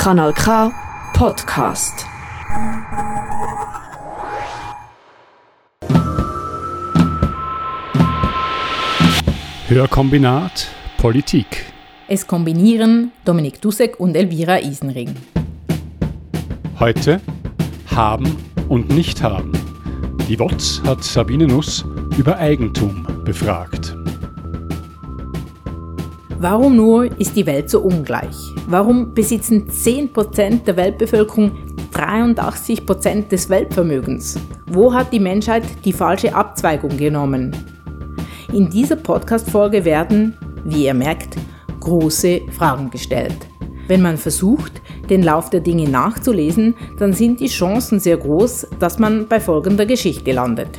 Kanal K Podcast. Hörkombinat Politik. Es kombinieren Dominik Dussek und Elvira Isenring. Heute haben und nicht haben. Die WOTS hat Sabine Nuss über Eigentum befragt. Warum nur ist die Welt so ungleich? Warum besitzen 10% der Weltbevölkerung 83% des Weltvermögens? Wo hat die Menschheit die falsche Abzweigung genommen? In dieser Podcast-Folge werden, wie ihr merkt, große Fragen gestellt. Wenn man versucht, den Lauf der Dinge nachzulesen, dann sind die Chancen sehr groß, dass man bei folgender Geschichte landet.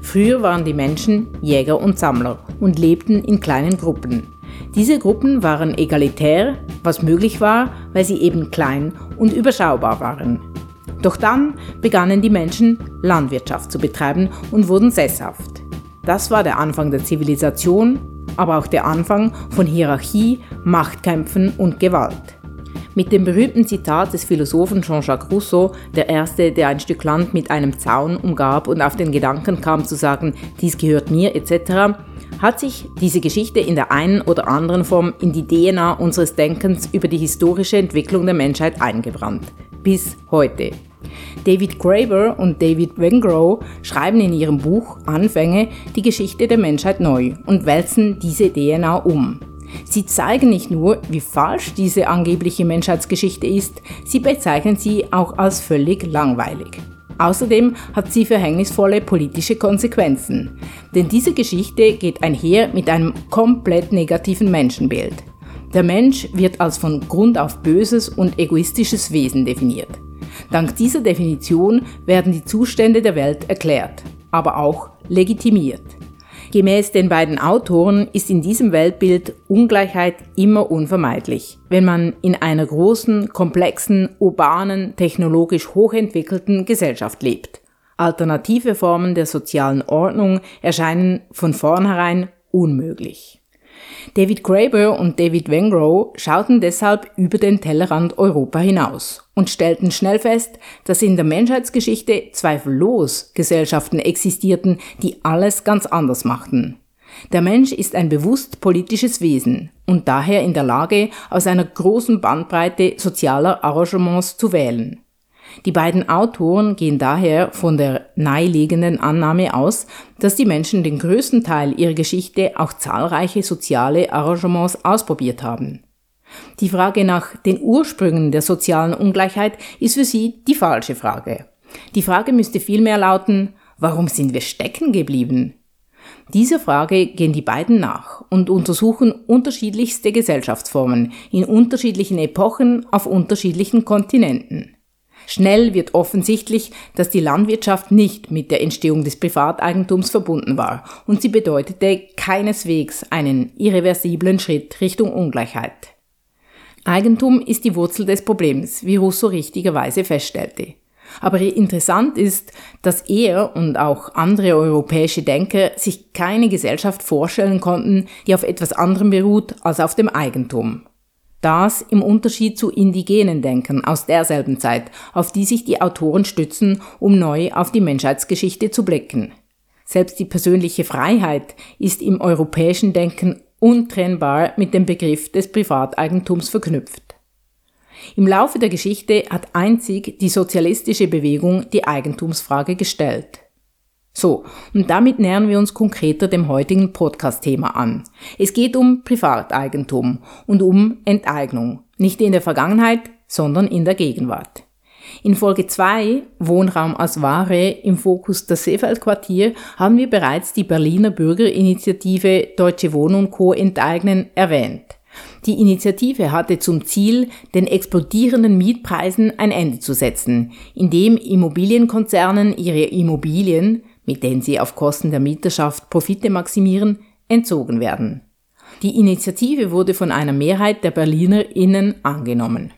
Früher waren die Menschen Jäger und Sammler und lebten in kleinen Gruppen. Diese Gruppen waren egalitär, was möglich war, weil sie eben klein und überschaubar waren. Doch dann begannen die Menschen Landwirtschaft zu betreiben und wurden sesshaft. Das war der Anfang der Zivilisation, aber auch der Anfang von Hierarchie, Machtkämpfen und Gewalt. Mit dem berühmten Zitat des Philosophen Jean-Jacques Rousseau, der Erste, der ein Stück Land mit einem Zaun umgab und auf den Gedanken kam zu sagen, dies gehört mir etc., hat sich diese Geschichte in der einen oder anderen Form in die DNA unseres Denkens über die historische Entwicklung der Menschheit eingebrannt. Bis heute. David Graeber und David Wengrow schreiben in ihrem Buch Anfänge die Geschichte der Menschheit neu und wälzen diese DNA um. Sie zeigen nicht nur, wie falsch diese angebliche Menschheitsgeschichte ist, sie bezeichnen sie auch als völlig langweilig. Außerdem hat sie verhängnisvolle politische Konsequenzen, denn diese Geschichte geht einher mit einem komplett negativen Menschenbild. Der Mensch wird als von Grund auf böses und egoistisches Wesen definiert. Dank dieser Definition werden die Zustände der Welt erklärt, aber auch legitimiert. Gemäß den beiden Autoren ist in diesem Weltbild Ungleichheit immer unvermeidlich, wenn man in einer großen, komplexen, urbanen, technologisch hochentwickelten Gesellschaft lebt. Alternative Formen der sozialen Ordnung erscheinen von vornherein unmöglich. David Graeber und David Wengrow schauten deshalb über den Tellerrand Europa hinaus und stellten schnell fest, dass in der Menschheitsgeschichte zweifellos Gesellschaften existierten, die alles ganz anders machten. Der Mensch ist ein bewusst politisches Wesen und daher in der Lage, aus einer großen Bandbreite sozialer Arrangements zu wählen. Die beiden Autoren gehen daher von der naheliegenden Annahme aus, dass die Menschen den größten Teil ihrer Geschichte auch zahlreiche soziale Arrangements ausprobiert haben. Die Frage nach den Ursprüngen der sozialen Ungleichheit ist für sie die falsche Frage. Die Frage müsste vielmehr lauten, warum sind wir stecken geblieben? Dieser Frage gehen die beiden nach und untersuchen unterschiedlichste Gesellschaftsformen in unterschiedlichen Epochen auf unterschiedlichen Kontinenten. Schnell wird offensichtlich, dass die Landwirtschaft nicht mit der Entstehung des Privateigentums verbunden war und sie bedeutete keineswegs einen irreversiblen Schritt Richtung Ungleichheit. Eigentum ist die Wurzel des Problems, wie Rousseau richtigerweise feststellte. Aber interessant ist, dass er und auch andere europäische Denker sich keine Gesellschaft vorstellen konnten, die auf etwas anderem beruht als auf dem Eigentum. Das im Unterschied zu indigenen Denken aus derselben Zeit, auf die sich die Autoren stützen, um neu auf die Menschheitsgeschichte zu blicken. Selbst die persönliche Freiheit ist im europäischen Denken untrennbar mit dem Begriff des Privateigentums verknüpft. Im Laufe der Geschichte hat einzig die sozialistische Bewegung die Eigentumsfrage gestellt. So, und damit nähern wir uns konkreter dem heutigen Podcast-Thema an. Es geht um Privateigentum und um Enteignung, nicht in der Vergangenheit, sondern in der Gegenwart. In Folge 2, Wohnraum als Ware im Fokus das Seefeldquartier, haben wir bereits die Berliner Bürgerinitiative Deutsche Wohnen Co. enteignen erwähnt. Die Initiative hatte zum Ziel, den explodierenden Mietpreisen ein Ende zu setzen, indem Immobilienkonzernen ihre Immobilien mit denen sie auf Kosten der Mieterschaft Profite maximieren, entzogen werden. Die Initiative wurde von einer Mehrheit der BerlinerInnen angenommen.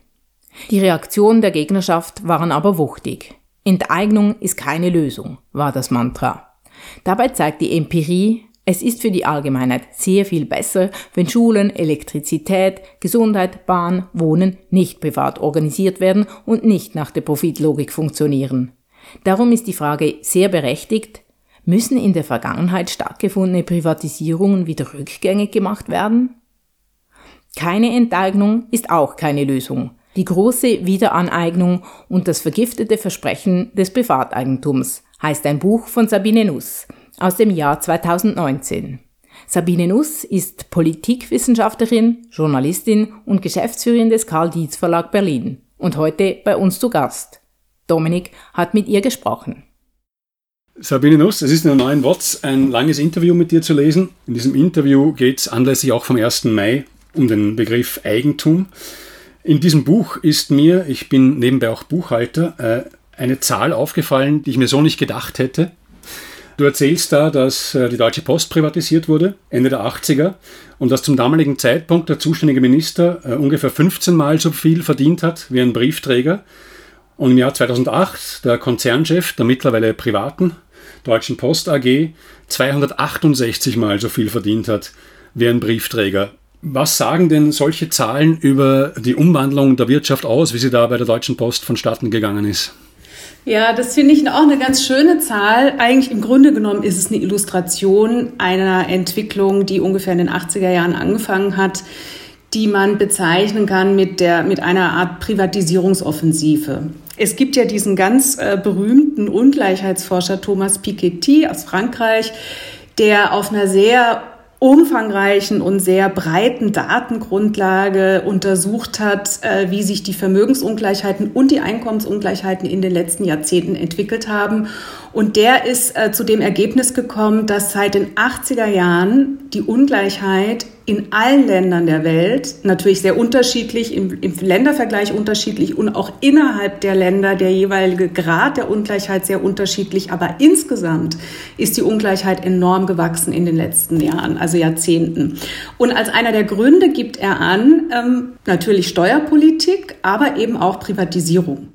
Die Reaktionen der Gegnerschaft waren aber wuchtig. Enteignung ist keine Lösung, war das Mantra. Dabei zeigt die Empirie, Es ist für die Allgemeinheit sehr viel besser, wenn Schulen, Elektrizität, Gesundheit, Bahn, Wohnen nicht privat organisiert werden und nicht nach der Profitlogik funktionieren. Darum ist die Frage sehr berechtigt, müssen in der Vergangenheit stattgefundene Privatisierungen wieder rückgängig gemacht werden? Keine Enteignung ist auch keine Lösung. Die große Wiederaneignung und das vergiftete Versprechen des Privateigentums heißt ein Buch von Sabine Nuss aus dem Jahr 2019. Sabine Nuss ist Politikwissenschaftlerin, Journalistin und Geschäftsführerin des Karl Dietz Verlag Berlin und heute bei uns zu Gast. Dominik hat mit ihr gesprochen. Sabine Nuss, es ist in der neuen WOTS ein langes Interview mit dir zu lesen. In diesem Interview geht es anlässlich auch vom 1. Mai um den Begriff Eigentum. In diesem Buch ist mir, ich bin nebenbei auch Buchhalter, äh, eine Zahl aufgefallen, die ich mir so nicht gedacht hätte. Du erzählst da, dass äh, die Deutsche Post privatisiert wurde, Ende der 80er, und dass zum damaligen Zeitpunkt der zuständige Minister äh, ungefähr 15 Mal so viel verdient hat wie ein Briefträger. Und im Jahr 2008 der Konzernchef der mittlerweile privaten Deutschen Post AG 268 Mal so viel verdient hat wie ein Briefträger. Was sagen denn solche Zahlen über die Umwandlung der Wirtschaft aus, wie sie da bei der Deutschen Post vonstatten gegangen ist? Ja, das finde ich auch eine ganz schöne Zahl. Eigentlich im Grunde genommen ist es eine Illustration einer Entwicklung, die ungefähr in den 80er Jahren angefangen hat, die man bezeichnen kann mit, der, mit einer Art Privatisierungsoffensive. Es gibt ja diesen ganz äh, berühmten Ungleichheitsforscher Thomas Piketty aus Frankreich, der auf einer sehr umfangreichen und sehr breiten Datengrundlage untersucht hat, äh, wie sich die Vermögensungleichheiten und die Einkommensungleichheiten in den letzten Jahrzehnten entwickelt haben. Und der ist äh, zu dem Ergebnis gekommen, dass seit den 80er Jahren die Ungleichheit in allen Ländern der Welt, natürlich sehr unterschiedlich, im, im, Ländervergleich unterschiedlich und auch innerhalb der Länder der jeweilige Grad der Ungleichheit sehr unterschiedlich. Aber insgesamt ist die Ungleichheit enorm gewachsen in den letzten Jahren, also Jahrzehnten. Und als einer der Gründe gibt er an, ähm, natürlich Steuerpolitik, aber eben auch Privatisierung.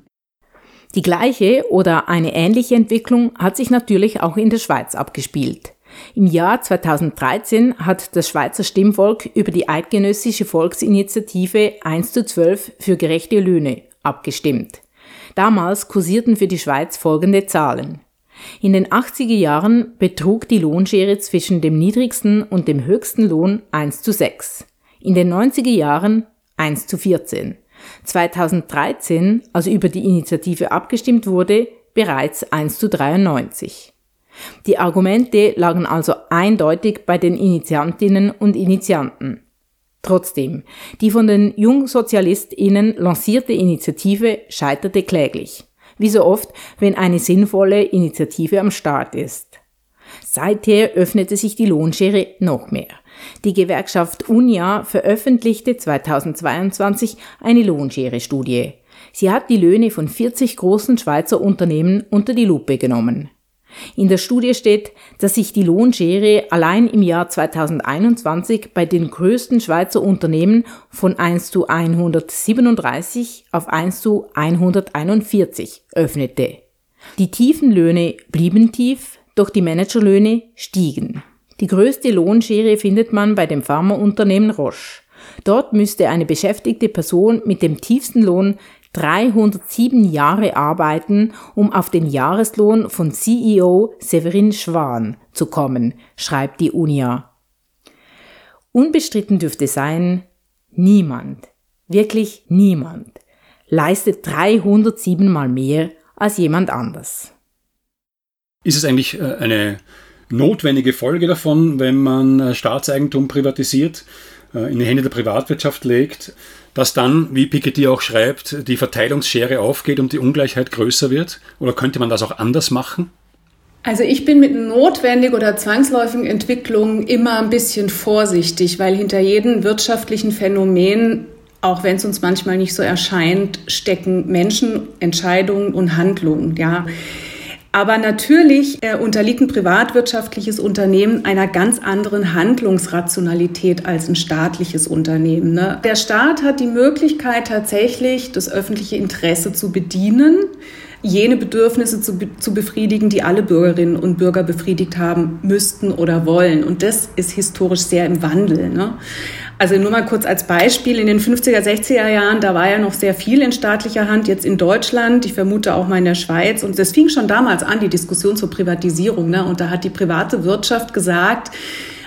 Die gleiche oder eine ähnliche Entwicklung hat sich natürlich auch in der Schweiz abgespielt. Im Jahr 2013 hat das Schweizer Stimmvolk über die eidgenössische Volksinitiative 1 zu 12 für gerechte Löhne abgestimmt. Damals kursierten für die Schweiz folgende Zahlen. In den 80er Jahren betrug die Lohnschere zwischen dem niedrigsten und dem höchsten Lohn 1 zu 6. In den 90er Jahren 1 zu 14. 2013, also über die Initiative abgestimmt wurde, bereits 1 zu 93. Die Argumente lagen also eindeutig bei den Initiantinnen und Initianten. Trotzdem, die von den Jungsozialistinnen lancierte Initiative scheiterte kläglich. Wie so oft, wenn eine sinnvolle Initiative am Start ist. Seither öffnete sich die Lohnschere noch mehr. Die Gewerkschaft UNIA veröffentlichte 2022 eine Lohnschere-Studie. Sie hat die Löhne von 40 großen Schweizer Unternehmen unter die Lupe genommen. In der Studie steht, dass sich die Lohnschere allein im Jahr 2021 bei den größten Schweizer Unternehmen von 1 zu 137 auf 1 zu 141 öffnete. Die tiefen Löhne blieben tief, doch die Managerlöhne stiegen. Die größte Lohnschere findet man bei dem Pharmaunternehmen Roche. Dort müsste eine beschäftigte Person mit dem tiefsten Lohn 307 Jahre arbeiten, um auf den Jahreslohn von CEO Severin Schwan zu kommen, schreibt die UNIA. Unbestritten dürfte sein, niemand, wirklich niemand, leistet 307 mal mehr als jemand anders. Ist es eigentlich äh, eine notwendige Folge davon, wenn man äh, Staatseigentum privatisiert, äh, in die Hände der Privatwirtschaft legt, dass dann, wie Piketty auch schreibt, die Verteilungsschere aufgeht und die Ungleichheit größer wird? Oder könnte man das auch anders machen? Also ich bin mit notwendig oder zwangsläufigen Entwicklungen immer ein bisschen vorsichtig, weil hinter jedem wirtschaftlichen Phänomen, auch wenn es uns manchmal nicht so erscheint, stecken Menschen, Entscheidungen und Handlungen. Ja. Aber natürlich äh, unterliegt ein privatwirtschaftliches Unternehmen einer ganz anderen Handlungsrationalität als ein staatliches Unternehmen. Ne? Der Staat hat die Möglichkeit tatsächlich, das öffentliche Interesse zu bedienen jene Bedürfnisse zu, zu befriedigen, die alle Bürgerinnen und Bürger befriedigt haben müssten oder wollen. Und das ist historisch sehr im Wandel. Ne? Also nur mal kurz als Beispiel, in den 50er, 60er Jahren, da war ja noch sehr viel in staatlicher Hand, jetzt in Deutschland, ich vermute auch mal in der Schweiz. Und das fing schon damals an, die Diskussion zur Privatisierung. Ne? Und da hat die private Wirtschaft gesagt,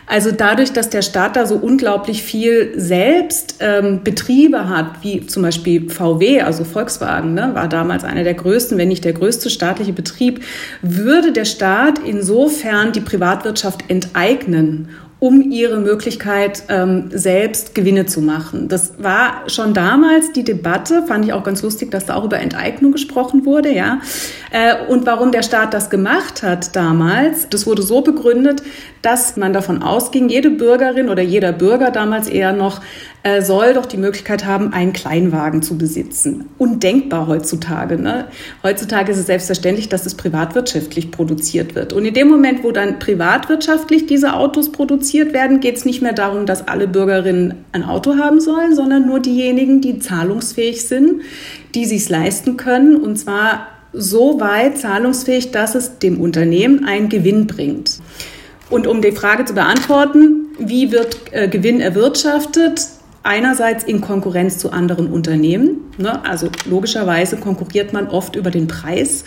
also dadurch, dass der Staat da so unglaublich viel selbst ähm, Betriebe hat, wie zum Beispiel VW, also Volkswagen, ne, war damals einer der größten, wenn nicht der größte staatliche Betrieb, würde der Staat insofern die Privatwirtschaft enteignen um ihre Möglichkeit ähm, selbst Gewinne zu machen. Das war schon damals die Debatte, fand ich auch ganz lustig, dass da auch über Enteignung gesprochen wurde, ja. Äh, und warum der Staat das gemacht hat damals, das wurde so begründet, dass man davon ausging, jede Bürgerin oder jeder Bürger damals eher noch äh, soll doch die Möglichkeit haben, einen Kleinwagen zu besitzen. Undenkbar heutzutage. Ne? Heutzutage ist es selbstverständlich, dass es privatwirtschaftlich produziert wird. Und in dem Moment, wo dann privatwirtschaftlich diese Autos produziert werden, geht es nicht mehr darum, dass alle Bürgerinnen ein Auto haben sollen, sondern nur diejenigen, die zahlungsfähig sind, die sich leisten können. Und zwar so weit zahlungsfähig, dass es dem Unternehmen einen Gewinn bringt. Und um die Frage zu beantworten, wie wird äh, Gewinn erwirtschaftet? Einerseits in Konkurrenz zu anderen Unternehmen. Ne? Also logischerweise konkurriert man oft über den Preis.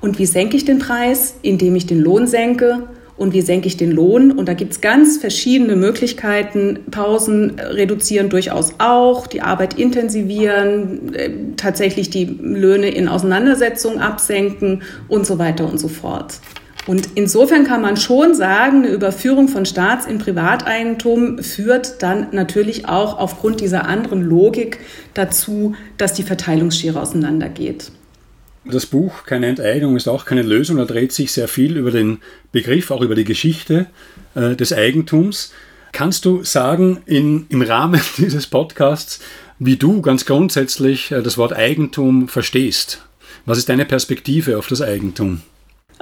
Und wie senke ich den Preis? Indem ich den Lohn senke. Und wie senke ich den Lohn? Und da gibt es ganz verschiedene Möglichkeiten. Pausen reduzieren durchaus auch, die Arbeit intensivieren, äh, tatsächlich die Löhne in Auseinandersetzungen absenken und so weiter und so fort. Und insofern kann man schon sagen, eine Überführung von Staats- in Privateigentum führt dann natürlich auch aufgrund dieser anderen Logik dazu, dass die Verteilungsschere auseinandergeht. Das Buch Keine Enteignung ist auch keine Lösung. Da dreht sich sehr viel über den Begriff, auch über die Geschichte äh, des Eigentums. Kannst du sagen, in, im Rahmen dieses Podcasts, wie du ganz grundsätzlich äh, das Wort Eigentum verstehst? Was ist deine Perspektive auf das Eigentum?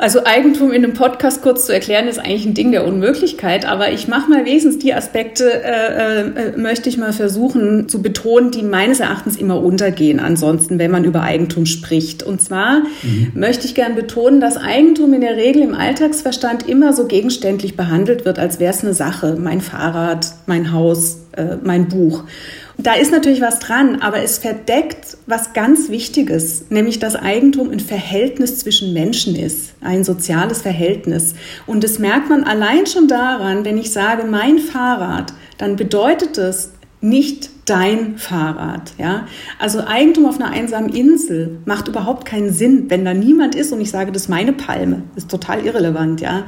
Also Eigentum in einem Podcast kurz zu erklären, ist eigentlich ein Ding der Unmöglichkeit, aber ich mache mal wesentlich die Aspekte, äh, äh, möchte ich mal versuchen zu betonen, die meines Erachtens immer untergehen ansonsten, wenn man über Eigentum spricht. Und zwar mhm. möchte ich gern betonen, dass Eigentum in der Regel im Alltagsverstand immer so gegenständlich behandelt wird, als wäre es eine Sache, mein Fahrrad, mein Haus, äh, mein Buch. Da ist natürlich was dran, aber es verdeckt was ganz Wichtiges, nämlich dass Eigentum ein Verhältnis zwischen Menschen ist, ein soziales Verhältnis. Und das merkt man allein schon daran, wenn ich sage, mein Fahrrad, dann bedeutet es nicht dein Fahrrad. Ja? Also Eigentum auf einer einsamen Insel macht überhaupt keinen Sinn, wenn da niemand ist und ich sage, das ist meine Palme. Ist total irrelevant. Ja?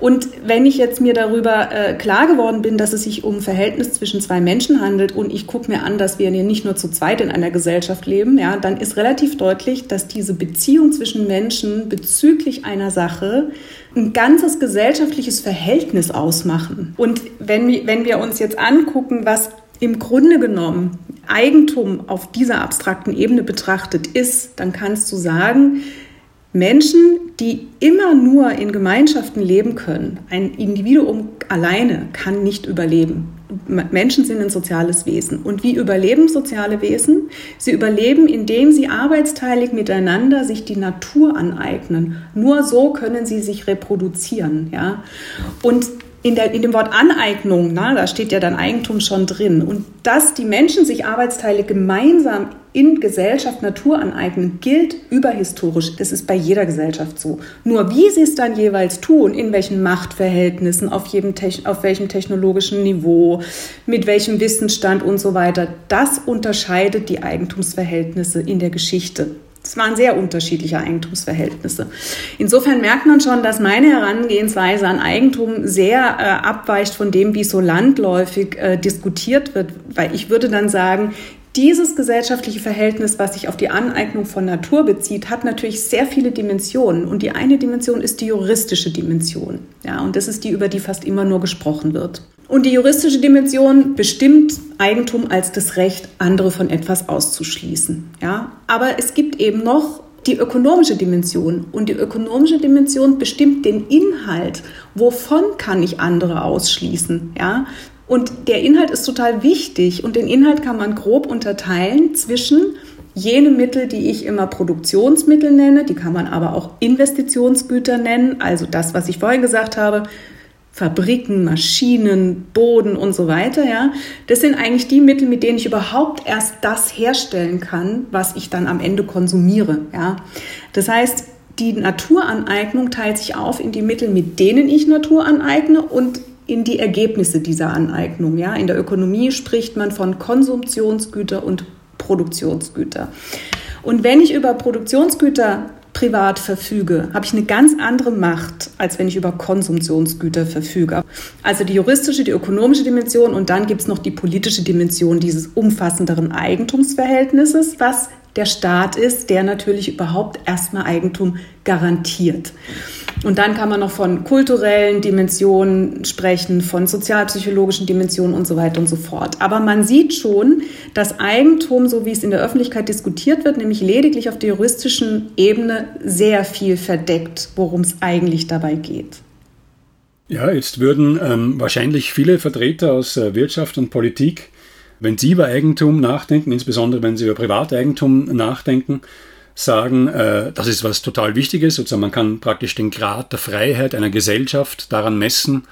Und wenn ich jetzt mir darüber äh, klar geworden bin, dass es sich um Verhältnis zwischen zwei Menschen handelt und ich gucke mir an, dass wir nicht nur zu zweit in einer Gesellschaft leben, ja, dann ist relativ deutlich, dass diese Beziehung zwischen Menschen bezüglich einer Sache ein ganzes gesellschaftliches Verhältnis ausmachen. Und wenn, wenn wir uns jetzt angucken, was im Grunde genommen Eigentum auf dieser abstrakten Ebene betrachtet ist, dann kannst du sagen, Menschen, die immer nur in Gemeinschaften leben können, ein Individuum alleine kann nicht überleben. Menschen sind ein soziales Wesen. Und wie überleben soziale Wesen? Sie überleben, indem sie arbeitsteilig miteinander sich die Natur aneignen. Nur so können sie sich reproduzieren. Ja? Und in, der, in dem Wort Aneignung, na, da steht ja dann Eigentum schon drin. Und dass die Menschen sich Arbeitsteile gemeinsam in Gesellschaft Natur aneignen, gilt überhistorisch. Das ist bei jeder Gesellschaft so. Nur wie sie es dann jeweils tun, in welchen Machtverhältnissen, auf, jedem auf welchem technologischen Niveau, mit welchem Wissensstand und so weiter, das unterscheidet die Eigentumsverhältnisse in der Geschichte. Es waren sehr unterschiedliche Eigentumsverhältnisse. Insofern merkt man schon, dass meine Herangehensweise an Eigentum sehr äh, abweicht von dem, wie so landläufig äh, diskutiert wird, weil ich würde dann sagen, dieses gesellschaftliche Verhältnis, was sich auf die Aneignung von Natur bezieht, hat natürlich sehr viele Dimensionen. Und die eine Dimension ist die juristische Dimension. Ja, und das ist die, über die fast immer nur gesprochen wird. Und die juristische Dimension bestimmt Eigentum als das Recht, andere von etwas auszuschließen. Ja? Aber es gibt eben noch die ökonomische Dimension. Und die ökonomische Dimension bestimmt den Inhalt. Wovon kann ich andere ausschließen? Ja? Und der Inhalt ist total wichtig. Und den Inhalt kann man grob unterteilen zwischen jene Mittel, die ich immer Produktionsmittel nenne, die kann man aber auch Investitionsgüter nennen, also das, was ich vorhin gesagt habe, Fabriken, Maschinen, Boden und so weiter, ja. Das sind eigentlich die Mittel, mit denen ich überhaupt erst das herstellen kann, was ich dann am Ende konsumiere, ja. Das heißt, die Naturaneignung teilt sich auf in die Mittel, mit denen ich Natur aneigne und in die Ergebnisse dieser Aneignung, ja. In der Ökonomie spricht man von Konsumtionsgüter und Produktionsgüter. Und wenn ich über Produktionsgüter privat verfüge, habe ich eine ganz andere Macht, als wenn ich über Konsumtionsgüter verfüge. Also die juristische, die ökonomische Dimension und dann gibt es noch die politische Dimension dieses umfassenderen Eigentumsverhältnisses, was der Staat ist, der natürlich überhaupt erstmal Eigentum garantiert. Und dann kann man noch von kulturellen Dimensionen sprechen, von sozialpsychologischen Dimensionen und so weiter und so fort. Aber man sieht schon, dass Eigentum, so wie es in der Öffentlichkeit diskutiert wird, nämlich lediglich auf der juristischen Ebene sehr viel verdeckt, worum es eigentlich dabei geht. Ja, jetzt würden ähm, wahrscheinlich viele Vertreter aus äh, Wirtschaft und Politik, wenn sie über Eigentum nachdenken, insbesondere wenn sie über Privateigentum nachdenken, sagen, äh, das ist was total Wichtiges. Sozusagen man kann praktisch den Grad der Freiheit einer Gesellschaft daran messen,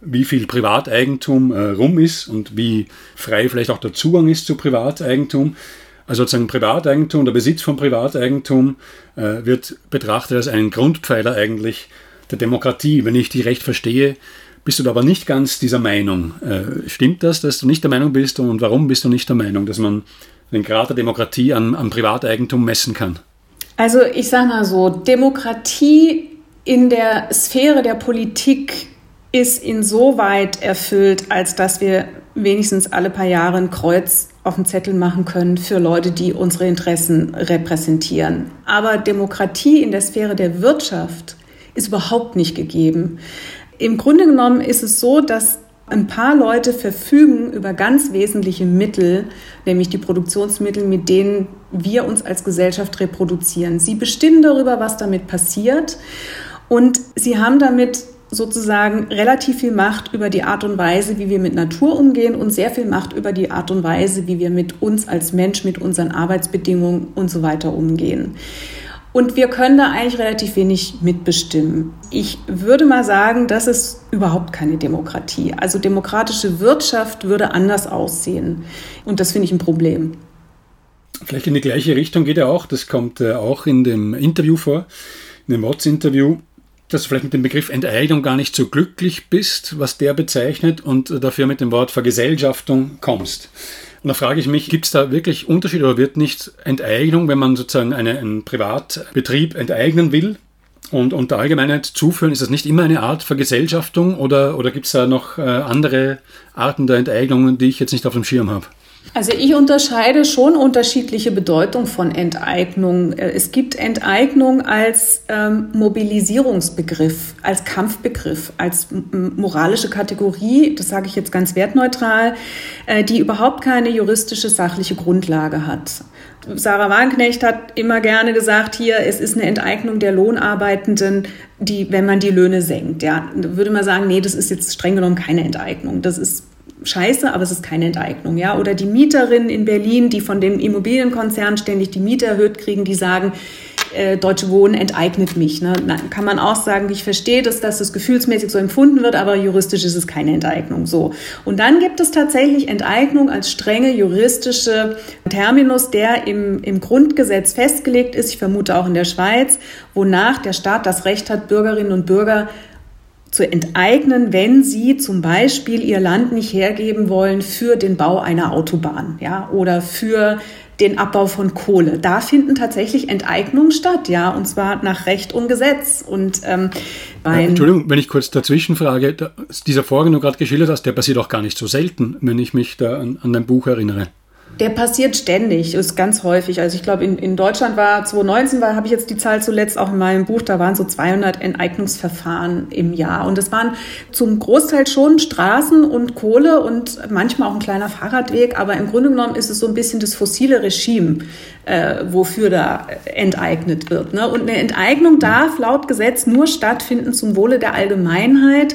wie viel Privateigentum äh, rum ist und wie frei vielleicht auch der Zugang ist zu Privateigentum. Also sozusagen Privateigentum, der Besitz von Privateigentum äh, wird betrachtet als einen Grundpfeiler eigentlich der Demokratie. Wenn ich die recht verstehe, bist du da aber nicht ganz dieser Meinung. Äh, stimmt das, dass du nicht der Meinung bist und warum bist du nicht der Meinung, dass man den Grad der Demokratie an, an Privateigentum messen kann? Also ich sage mal so, Demokratie in der Sphäre der Politik ist insoweit erfüllt, als dass wir wenigstens alle paar Jahre ein Kreuz auf den Zettel machen können für Leute, die unsere Interessen repräsentieren. Aber Demokratie in der Sphäre der Wirtschaft ist überhaupt nicht gegeben. Im Grunde genommen ist es so, dass ein paar Leute verfügen über ganz wesentliche Mittel, nämlich die Produktionsmittel, mit denen wir uns als Gesellschaft reproduzieren. Sie bestimmen darüber, was damit passiert und sie haben damit sozusagen relativ viel Macht über die Art und Weise, wie wir mit Natur umgehen und sehr viel Macht über die Art und Weise, wie wir mit uns als Mensch, mit unseren Arbeitsbedingungen und so weiter umgehen. Und wir können da eigentlich relativ wenig mitbestimmen. Ich würde mal sagen, das ist überhaupt keine Demokratie. Also demokratische Wirtschaft würde anders aussehen. Und das finde ich ein Problem. Vielleicht in die gleiche Richtung geht er auch. Das kommt äh, auch in dem Interview vor, in dem Watts-Interview, dass du vielleicht mit dem Begriff Enteignung gar nicht so glücklich bist, was der bezeichnet, und dafür mit dem Wort Vergesellschaftung kommst. Und da frage ich mich, gibt es da wirklich Unterschiede oder wird nicht Enteignung, wenn man sozusagen eine, einen Privatbetrieb enteignen will und, und der Allgemeinheit zuführen, ist das nicht immer eine Art Vergesellschaftung oder, oder gibt es da noch äh, andere Arten der Enteignung, die ich jetzt nicht auf dem Schirm habe? Also ich unterscheide schon unterschiedliche Bedeutung von Enteignung. Äh, es gibt Enteignung als ähm, Mobilisierungsbegriff, als Kampfbegriff, als moralische Kategorie, das sage ich jetzt ganz wertneutral, äh, die überhaupt keine juristische sachliche Grundlage hat. Sarah Wagenknecht hat immer gerne gesagt, hier, es ist eine Enteignung der Lohnarbeitenden, die, wenn man die Löhne senkt. Ja, würde man sagen, nee, das ist jetzt streng genommen keine Enteignung. Das ist scheiße, aber es ist keine Enteignung, ja. Oder die Mieterinnen in Berlin, die von dem Immobilienkonzern ständig die Miete erhöht kriegen, die sagen, äh, Deutsche Wohnen enteignet mich. Ne? Dann kann man auch sagen, ich verstehe, dass, dass das gefühlsmäßig so empfunden wird, aber juristisch ist es keine Enteignung. So. Und dann gibt es tatsächlich Enteignung als strenge juristische Terminus, der im, im Grundgesetz festgelegt ist, ich vermute auch in der Schweiz, wonach der Staat das Recht hat, Bürgerinnen und Bürger zu enteignen, wenn sie zum Beispiel ihr Land nicht hergeben wollen für den Bau einer Autobahn, ja, oder für den Abbau von Kohle. Da finden tatsächlich Enteignungen statt, ja, und zwar nach Recht und Gesetz. Und ähm, ja, Entschuldigung, wenn ich kurz dazwischen frage, dieser Vorgang, den du gerade geschildert hast, der passiert auch gar nicht so selten, wenn ich mich da an, an dein Buch erinnere. Der passiert ständig, ist ganz häufig. Also ich glaube, in, in Deutschland war 2019, war, habe ich jetzt die Zahl zuletzt auch in meinem Buch, da waren so 200 Enteignungsverfahren im Jahr. Und es waren zum Großteil schon Straßen und Kohle und manchmal auch ein kleiner Fahrradweg. Aber im Grunde genommen ist es so ein bisschen das fossile Regime, äh, wofür da enteignet wird. Ne? Und eine Enteignung darf laut Gesetz nur stattfinden zum Wohle der Allgemeinheit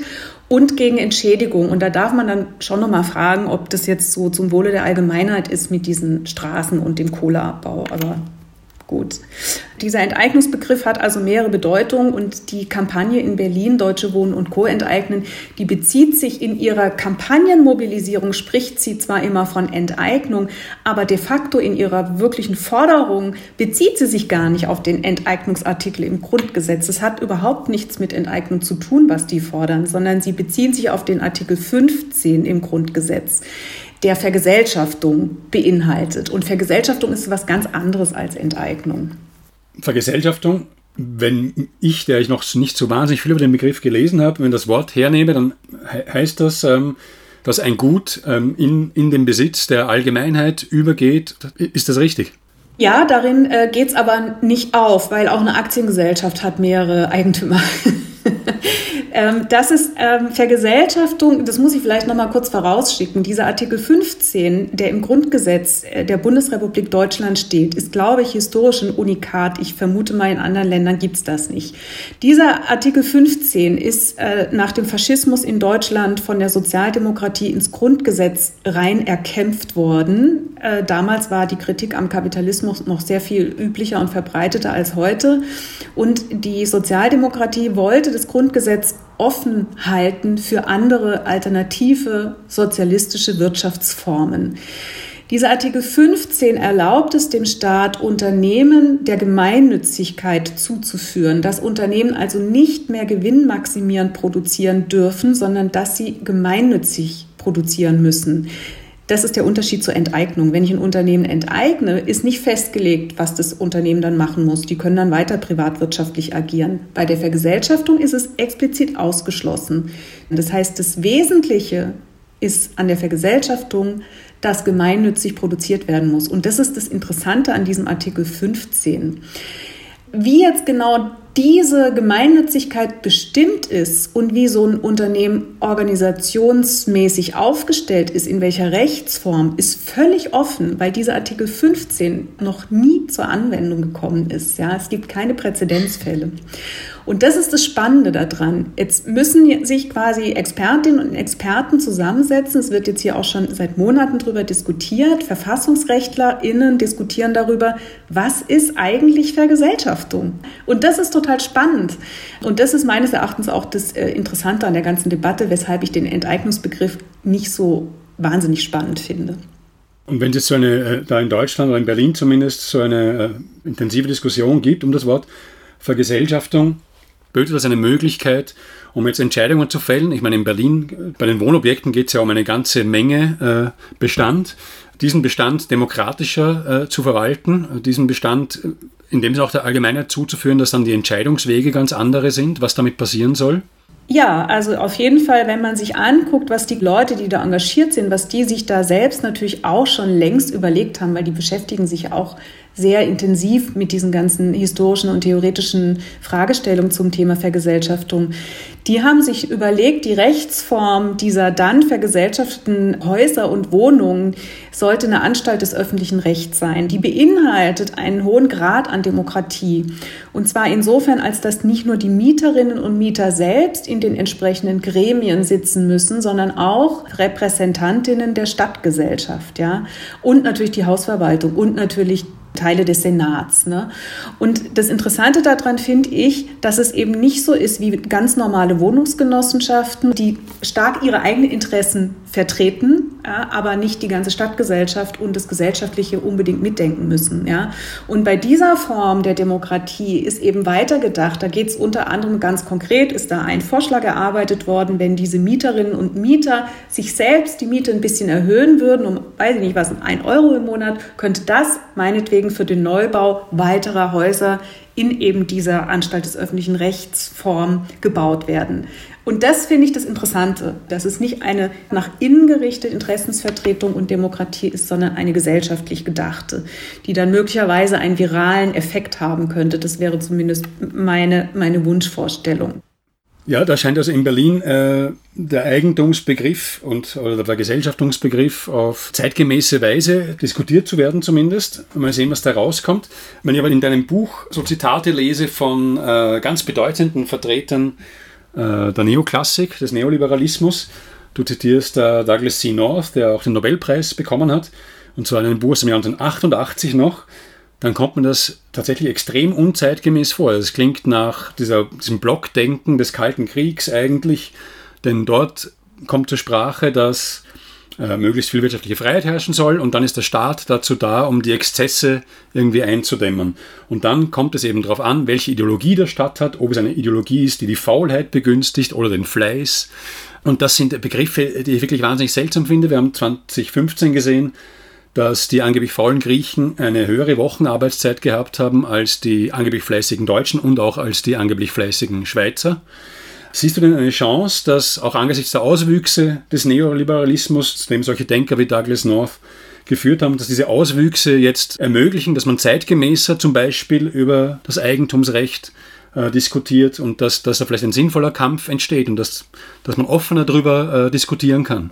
und gegen Entschädigung. Und da darf man dann schon nochmal fragen, ob das jetzt so zum Wohle der Allgemeinheit ist mit diesen Straßen und dem Kohleabbau. Aber gut. Dieser Enteignungsbegriff hat also mehrere Bedeutungen und die Kampagne in Berlin, Deutsche Wohnen und Co. enteignen, die bezieht sich in ihrer Kampagnenmobilisierung, spricht sie zwar immer von Enteignung, aber de facto in ihrer wirklichen Forderung bezieht sie sich gar nicht auf den Enteignungsartikel im Grundgesetz. Es hat überhaupt nichts mit Enteignung zu tun, was die fordern, sondern sie beziehen sich auf den Artikel 15 im Grundgesetz der Vergesellschaftung beinhaltet. Und Vergesellschaftung ist was ganz anderes als Enteignung. Vergesellschaftung, wenn ich, der ich noch nicht so wahnsinnig viel über den Begriff gelesen habe, wenn das Wort hernehme, dann heißt das, ähm, dass ein Gut ähm, in, in den Besitz der Allgemeinheit übergeht. Ist das richtig? Ja, darin äh, geht es aber nicht auf, weil auch eine Aktiengesellschaft hat mehrere Eigentümer. Ähm, das ist ähm, Vergesellschaftung, das muss ich vielleicht noch mal kurz vorausschicken. Dieser Artikel 15, der im Grundgesetz äh, der Bundesrepublik Deutschland steht, ist, glaube ich, historisch ein Unikat. Ich vermute mal, in anderen Ländern gibt es das nicht. Dieser Artikel 15 ist äh, nach dem Faschismus in Deutschland von der Sozialdemokratie ins Grundgesetz rein erkämpft worden. Äh, damals war die Kritik am Kapitalismus noch sehr viel üblicher und verbreiteter als heute. Und die Sozialdemokratie wollte das Grundgesetz offen halten für andere alternative sozialistische Wirtschaftsformen. Dieser Artikel 15 erlaubt es dem Staat, Unternehmen der Gemeinnützigkeit zuzuführen, dass Unternehmen also nicht mehr gewinnmaximierend produzieren dürfen, sondern dass sie gemeinnützig produzieren müssen. Das ist der Unterschied zur Enteignung. Wenn ich ein Unternehmen enteigne, ist nicht festgelegt, was das Unternehmen dann machen muss. Die können dann weiter privatwirtschaftlich agieren. Bei der Vergesellschaftung ist es explizit ausgeschlossen. Das heißt, das Wesentliche ist an der Vergesellschaftung, dass gemeinnützig produziert werden muss. Und das ist das Interessante an diesem Artikel 15. Wie jetzt genau diese Gemeinnützigkeit bestimmt ist und wie so ein Unternehmen organisationsmäßig aufgestellt ist, in welcher Rechtsform, ist völlig offen, weil dieser Artikel 15 noch nie zur Anwendung gekommen ist. Ja, es gibt keine Präzedenzfälle. Und das ist das Spannende daran. Jetzt müssen sich quasi Expertinnen und Experten zusammensetzen. Es wird jetzt hier auch schon seit Monaten darüber diskutiert. VerfassungsrechtlerInnen diskutieren darüber, was ist eigentlich Vergesellschaftung? Und das ist total spannend. Und das ist meines Erachtens auch das äh, Interessante an der ganzen Debatte, weshalb ich den Enteignungsbegriff nicht so wahnsinnig spannend finde. Und wenn es so eine, äh, da in Deutschland oder in Berlin zumindest, so eine äh, intensive Diskussion gibt um das Wort Vergesellschaftung, böte das eine Möglichkeit, um jetzt Entscheidungen zu fällen. Ich meine, in Berlin, bei den Wohnobjekten geht es ja um eine ganze Menge äh, Bestand. Diesen Bestand demokratischer äh, zu verwalten, diesen Bestand, äh, in dem es auch der Allgemeinheit zuzuführen, dass dann die Entscheidungswege ganz andere sind, was damit passieren soll? Ja, also auf jeden Fall, wenn man sich anguckt, was die Leute, die da engagiert sind, was die sich da selbst natürlich auch schon längst überlegt haben, weil die beschäftigen sich auch sehr intensiv mit diesen ganzen historischen und theoretischen Fragestellungen zum Thema Vergesellschaftung. Die haben sich überlegt, die Rechtsform dieser dann vergesellschafteten Häuser und Wohnungen sollte eine Anstalt des öffentlichen Rechts sein. Die beinhaltet einen hohen Grad an Demokratie. Und zwar insofern, als dass nicht nur die Mieterinnen und Mieter selbst in den entsprechenden Gremien sitzen müssen, sondern auch Repräsentantinnen der Stadtgesellschaft, ja. Und natürlich die Hausverwaltung und natürlich Teile des Senats. Ne? Und das Interessante daran finde ich, dass es eben nicht so ist wie ganz normale Wohnungsgenossenschaften, die stark ihre eigenen Interessen vertreten, ja, aber nicht die ganze Stadtgesellschaft und das Gesellschaftliche unbedingt mitdenken müssen. Ja. Und bei dieser Form der Demokratie ist eben weitergedacht. Da geht es unter anderem ganz konkret, ist da ein Vorschlag erarbeitet worden, wenn diese Mieterinnen und Mieter sich selbst die Miete ein bisschen erhöhen würden, um, weiß ich nicht was, ein Euro im Monat, könnte das meinetwegen für den Neubau weiterer Häuser in eben dieser Anstalt des öffentlichen Rechts Form gebaut werden. Und das finde ich das Interessante, dass es nicht eine nach innen gerichtete Interessensvertretung und Demokratie ist, sondern eine gesellschaftlich gedachte, die dann möglicherweise einen viralen Effekt haben könnte. Das wäre zumindest meine, meine Wunschvorstellung. Ja, da scheint also in Berlin äh, der Eigentumsbegriff und oder der Vergesellschaftungsbegriff auf zeitgemäße Weise diskutiert zu werden zumindest. Mal sehen, was da rauskommt. Wenn ich aber in deinem Buch so Zitate lese von äh, ganz bedeutenden Vertretern äh, der Neoklassik, des Neoliberalismus. Du zitierst äh, Douglas C. North, der auch den Nobelpreis bekommen hat, und zwar in einem Buch aus dem Jahr 1988 noch. Dann kommt mir das tatsächlich extrem unzeitgemäß vor. Es klingt nach dieser, diesem Blockdenken des Kalten Kriegs eigentlich, denn dort kommt zur Sprache, dass äh, möglichst viel wirtschaftliche Freiheit herrschen soll und dann ist der Staat dazu da, um die Exzesse irgendwie einzudämmen. Und dann kommt es eben darauf an, welche Ideologie der Staat hat, ob es eine Ideologie ist, die die Faulheit begünstigt oder den Fleiß. Und das sind Begriffe, die ich wirklich wahnsinnig seltsam finde. Wir haben 2015 gesehen, dass die angeblich faulen Griechen eine höhere Wochenarbeitszeit gehabt haben als die angeblich fleißigen Deutschen und auch als die angeblich fleißigen Schweizer. Siehst du denn eine Chance, dass auch angesichts der Auswüchse des Neoliberalismus, zu dem solche Denker wie Douglas North geführt haben, dass diese Auswüchse jetzt ermöglichen, dass man zeitgemäßer zum Beispiel über das Eigentumsrecht äh, diskutiert und dass, dass da vielleicht ein sinnvoller Kampf entsteht und dass, dass man offener darüber äh, diskutieren kann?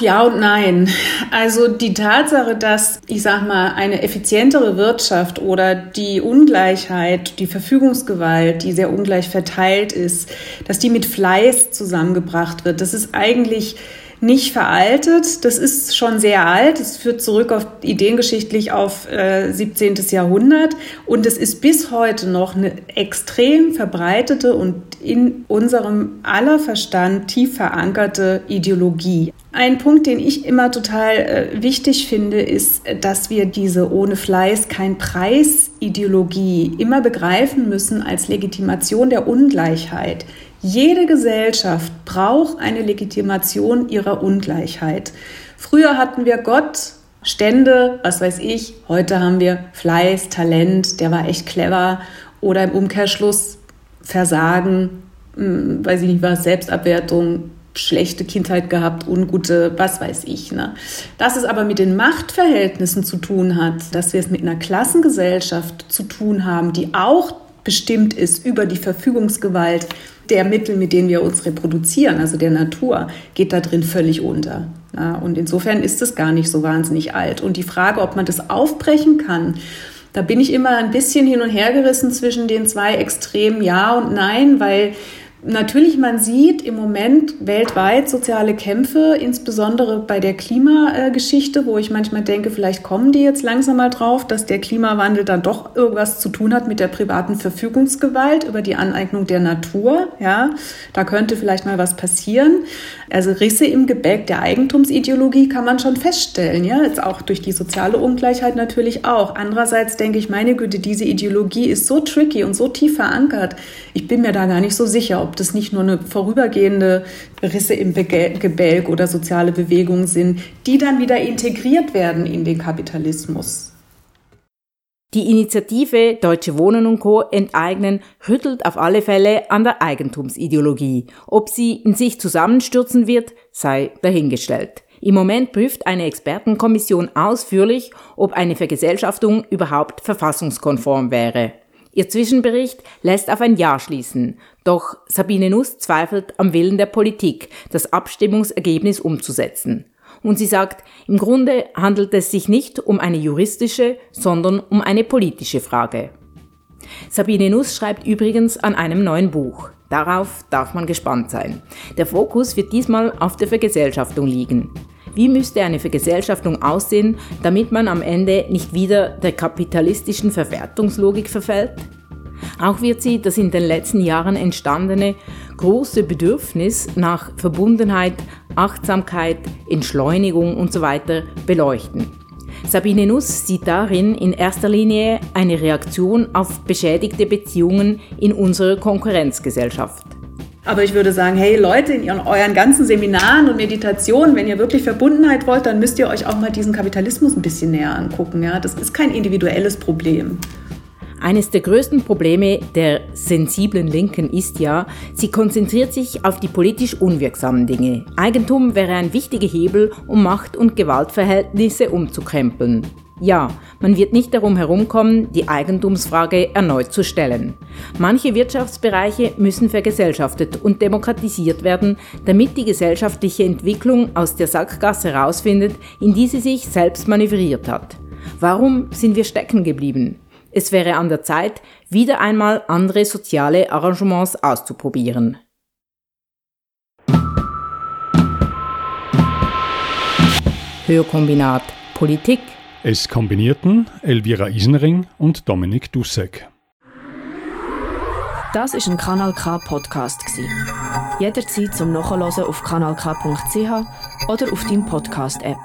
Ja und nein. Also die Tatsache, dass, ich sag mal, eine effizientere Wirtschaft oder die Ungleichheit, die Verfügungsgewalt, die sehr ungleich verteilt ist, dass die mit Fleiß zusammengebracht wird, das ist eigentlich nicht veraltet. Das ist schon sehr alt. Es führt zurück auf ideengeschichtlich auf äh, 17. Jahrhundert und es ist bis heute noch eine extrem verbreitete und in unserem aller Verstand tief verankerte Ideologie. Ein Punkt, den ich immer total äh, wichtig finde, ist, dass wir diese ohne Fleiß kein Preis Ideologie immer begreifen müssen als Legitimation der Ungleichheit. Jede Gesellschaft braucht eine Legitimation ihrer Ungleichheit. Früher hatten wir Gott, Stände, was weiß ich. Heute haben wir Fleiß, Talent, der war echt clever. Oder im Umkehrschluss Versagen, hm, weiß ich nicht was, Selbstabwertung, schlechte Kindheit gehabt, ungute, was weiß ich. Ne? Dass es aber mit den Machtverhältnissen zu tun hat, dass wir es mit einer Klassengesellschaft zu tun haben, die auch bestimmt ist über die Verfügungsgewalt der Mittel, mit denen wir uns reproduzieren, also der Natur, geht da drin völlig unter. Ja, und insofern ist es gar nicht so wahnsinnig alt. Und die Frage, ob man das aufbrechen kann, da bin ich immer ein bisschen hin und her gerissen zwischen den zwei Extremen Ja und Nein, weil Natürlich, man sieht im Moment weltweit soziale Kämpfe, insbesondere bei der Klimageschichte, wo ich manchmal denke, vielleicht kommen die jetzt langsam mal drauf, dass der Klimawandel dann doch irgendwas zu tun hat mit der privaten Verfügungsgewalt über die Aneignung der Natur. Ja, da könnte vielleicht mal was passieren. Also Risse im Gebäck der Eigentumsideologie kann man schon feststellen, ja, jetzt auch durch die soziale Ungleichheit natürlich auch. Andererseits denke ich, meine Güte, diese Ideologie ist so tricky und so tief verankert. Ich bin mir da gar nicht so sicher, ob das nicht nur eine vorübergehende Risse im Gebälk oder soziale Bewegungen sind, die dann wieder integriert werden in den Kapitalismus. Die Initiative Deutsche Wohnen und Co. enteignen rüttelt auf alle Fälle an der Eigentumsideologie. Ob sie in sich zusammenstürzen wird, sei dahingestellt. Im Moment prüft eine Expertenkommission ausführlich, ob eine Vergesellschaftung überhaupt verfassungskonform wäre. Ihr Zwischenbericht lässt auf ein Ja schließen, doch Sabine Nuss zweifelt am Willen der Politik, das Abstimmungsergebnis umzusetzen. Und sie sagt, im Grunde handelt es sich nicht um eine juristische, sondern um eine politische Frage. Sabine Nuss schreibt übrigens an einem neuen Buch. Darauf darf man gespannt sein. Der Fokus wird diesmal auf der Vergesellschaftung liegen. Wie müsste eine Vergesellschaftung aussehen, damit man am Ende nicht wieder der kapitalistischen Verwertungslogik verfällt? Auch wird sie das in den letzten Jahren entstandene große Bedürfnis nach Verbundenheit, Achtsamkeit, Entschleunigung usw. So beleuchten. Sabine Nuss sieht darin in erster Linie eine Reaktion auf beschädigte Beziehungen in unserer Konkurrenzgesellschaft. Aber ich würde sagen, hey Leute, in euren ganzen Seminaren und Meditationen, wenn ihr wirklich Verbundenheit wollt, dann müsst ihr euch auch mal diesen Kapitalismus ein bisschen näher angucken. Ja? Das ist kein individuelles Problem. Eines der größten Probleme der sensiblen Linken ist ja, sie konzentriert sich auf die politisch unwirksamen Dinge. Eigentum wäre ein wichtiger Hebel, um Macht- und Gewaltverhältnisse umzukrempeln. Ja, man wird nicht darum herumkommen, die Eigentumsfrage erneut zu stellen. Manche Wirtschaftsbereiche müssen vergesellschaftet und demokratisiert werden, damit die gesellschaftliche Entwicklung aus der Sackgasse herausfindet, in die sie sich selbst manövriert hat. Warum sind wir stecken geblieben? Es wäre an der Zeit, wieder einmal andere soziale Arrangements auszuprobieren. Hörkombinat Politik. Es kombinierten Elvira Isenring und Dominik Dussek. Das ist ein Kanal K Podcast. Jederzeit zum Nachhören auf kanalk.ch oder auf deinem Podcast App.